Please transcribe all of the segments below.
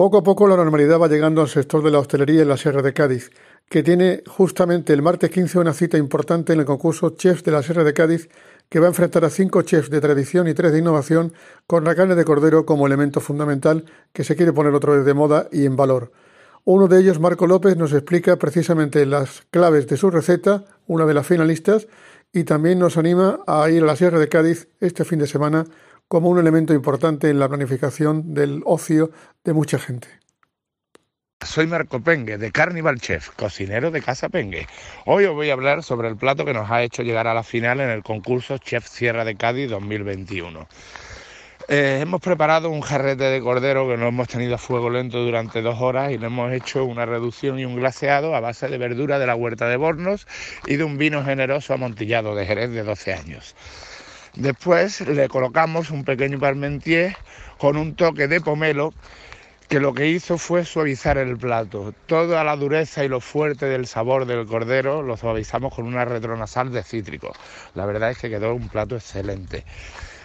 Poco a poco la normalidad va llegando al sector de la hostelería en la Sierra de Cádiz, que tiene justamente el martes 15 una cita importante en el concurso Chefs de la Sierra de Cádiz, que va a enfrentar a cinco chefs de tradición y tres de innovación, con la carne de cordero como elemento fundamental que se quiere poner otra vez de moda y en valor. Uno de ellos, Marco López, nos explica precisamente las claves de su receta, una de las finalistas, y también nos anima a ir a la Sierra de Cádiz este fin de semana como un elemento importante en la planificación del ocio de mucha gente. Soy Marco Pengue, de Carnival Chef, cocinero de Casa Pengue. Hoy os voy a hablar sobre el plato que nos ha hecho llegar a la final en el concurso Chef Sierra de Cádiz 2021. Eh, hemos preparado un jarrete de cordero que lo hemos tenido a fuego lento durante dos horas y le hemos hecho una reducción y un glaseado a base de verdura de la huerta de Bornos y de un vino generoso amontillado de Jerez de 12 años. Después le colocamos un pequeño parmentier con un toque de pomelo que lo que hizo fue suavizar el plato. Toda la dureza y lo fuerte del sabor del cordero lo suavizamos con una retronasal de cítrico. La verdad es que quedó un plato excelente.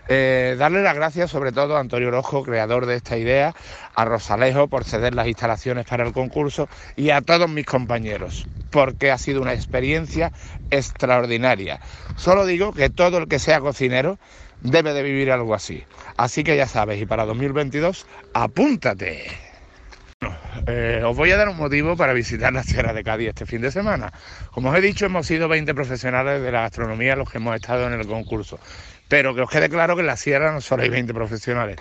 Eh, darle las gracias sobre todo a Antonio Rojo, creador de esta idea, a Rosalejo por ceder las instalaciones para el concurso y a todos mis compañeros, porque ha sido una experiencia extraordinaria. Solo digo que todo el que sea cocinero debe de vivir algo así. Así que ya sabes, y para 2022, apúntate. Eh, os voy a dar un motivo para visitar la Sierra de Cádiz este fin de semana. Como os he dicho, hemos sido 20 profesionales de la gastronomía los que hemos estado en el concurso. Pero que os quede claro que en la sierra no solo hay 20 profesionales,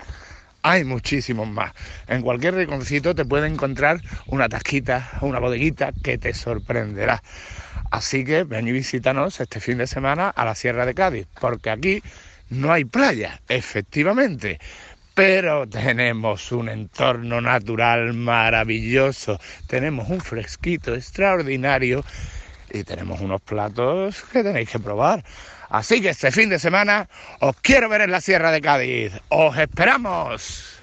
hay muchísimos más. En cualquier rinconcito te puede encontrar una tasquita, una bodeguita que te sorprenderá. Así que ven y visítanos este fin de semana a la Sierra de Cádiz, porque aquí no hay playa, efectivamente, pero tenemos un entorno natural maravilloso, tenemos un fresquito extraordinario y tenemos unos platos que tenéis que probar. Así que este fin de semana os quiero ver en la Sierra de Cádiz. ¡Os esperamos!